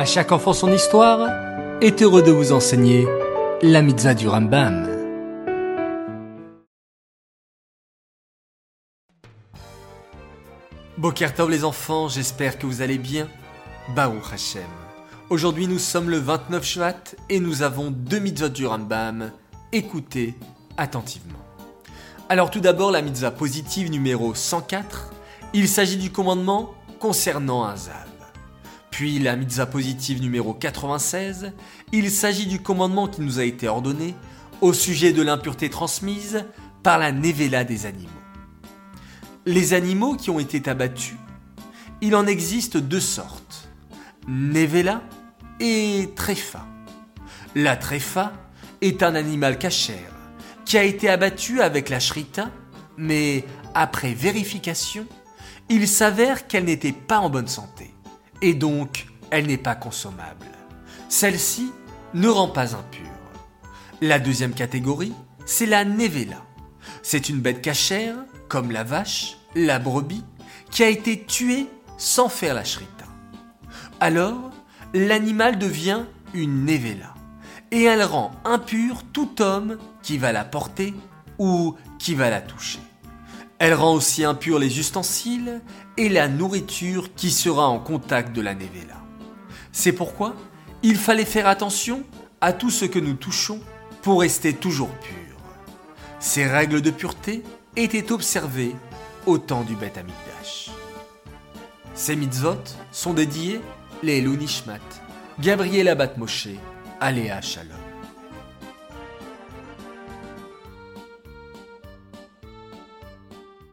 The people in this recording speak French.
À chaque enfant son histoire est heureux de vous enseigner la mitzvah du Rambam. Bokertov les enfants, j'espère que vous allez bien. Baruch Hashem. Aujourd'hui nous sommes le 29 Shvat et nous avons deux mitzvahs du Rambam. Écoutez attentivement. Alors tout d'abord la mitzvah positive numéro 104. Il s'agit du commandement concernant un zav. Puis la mitzvah positive numéro 96, il s'agit du commandement qui nous a été ordonné au sujet de l'impureté transmise par la nevela des animaux. Les animaux qui ont été abattus, il en existe deux sortes, nevela et tréfa. La tréfa est un animal cachère qui a été abattu avec la shrita, mais après vérification, il s'avère qu'elle n'était pas en bonne santé et donc elle n'est pas consommable. Celle-ci ne rend pas impure. La deuxième catégorie, c'est la nevela. C'est une bête cachère, comme la vache, la brebis, qui a été tuée sans faire la shrita. Alors, l'animal devient une nevela, et elle rend impure tout homme qui va la porter ou qui va la toucher. Elle rend aussi impurs les ustensiles et la nourriture qui sera en contact de la nevela. C'est pourquoi il fallait faire attention à tout ce que nous touchons pour rester toujours pur. Ces règles de pureté étaient observées au temps du Beth Amikdash. Ces mitzvot sont dédiés les Nishmat, Gabriel Abat Moshe, Aléa Shalom.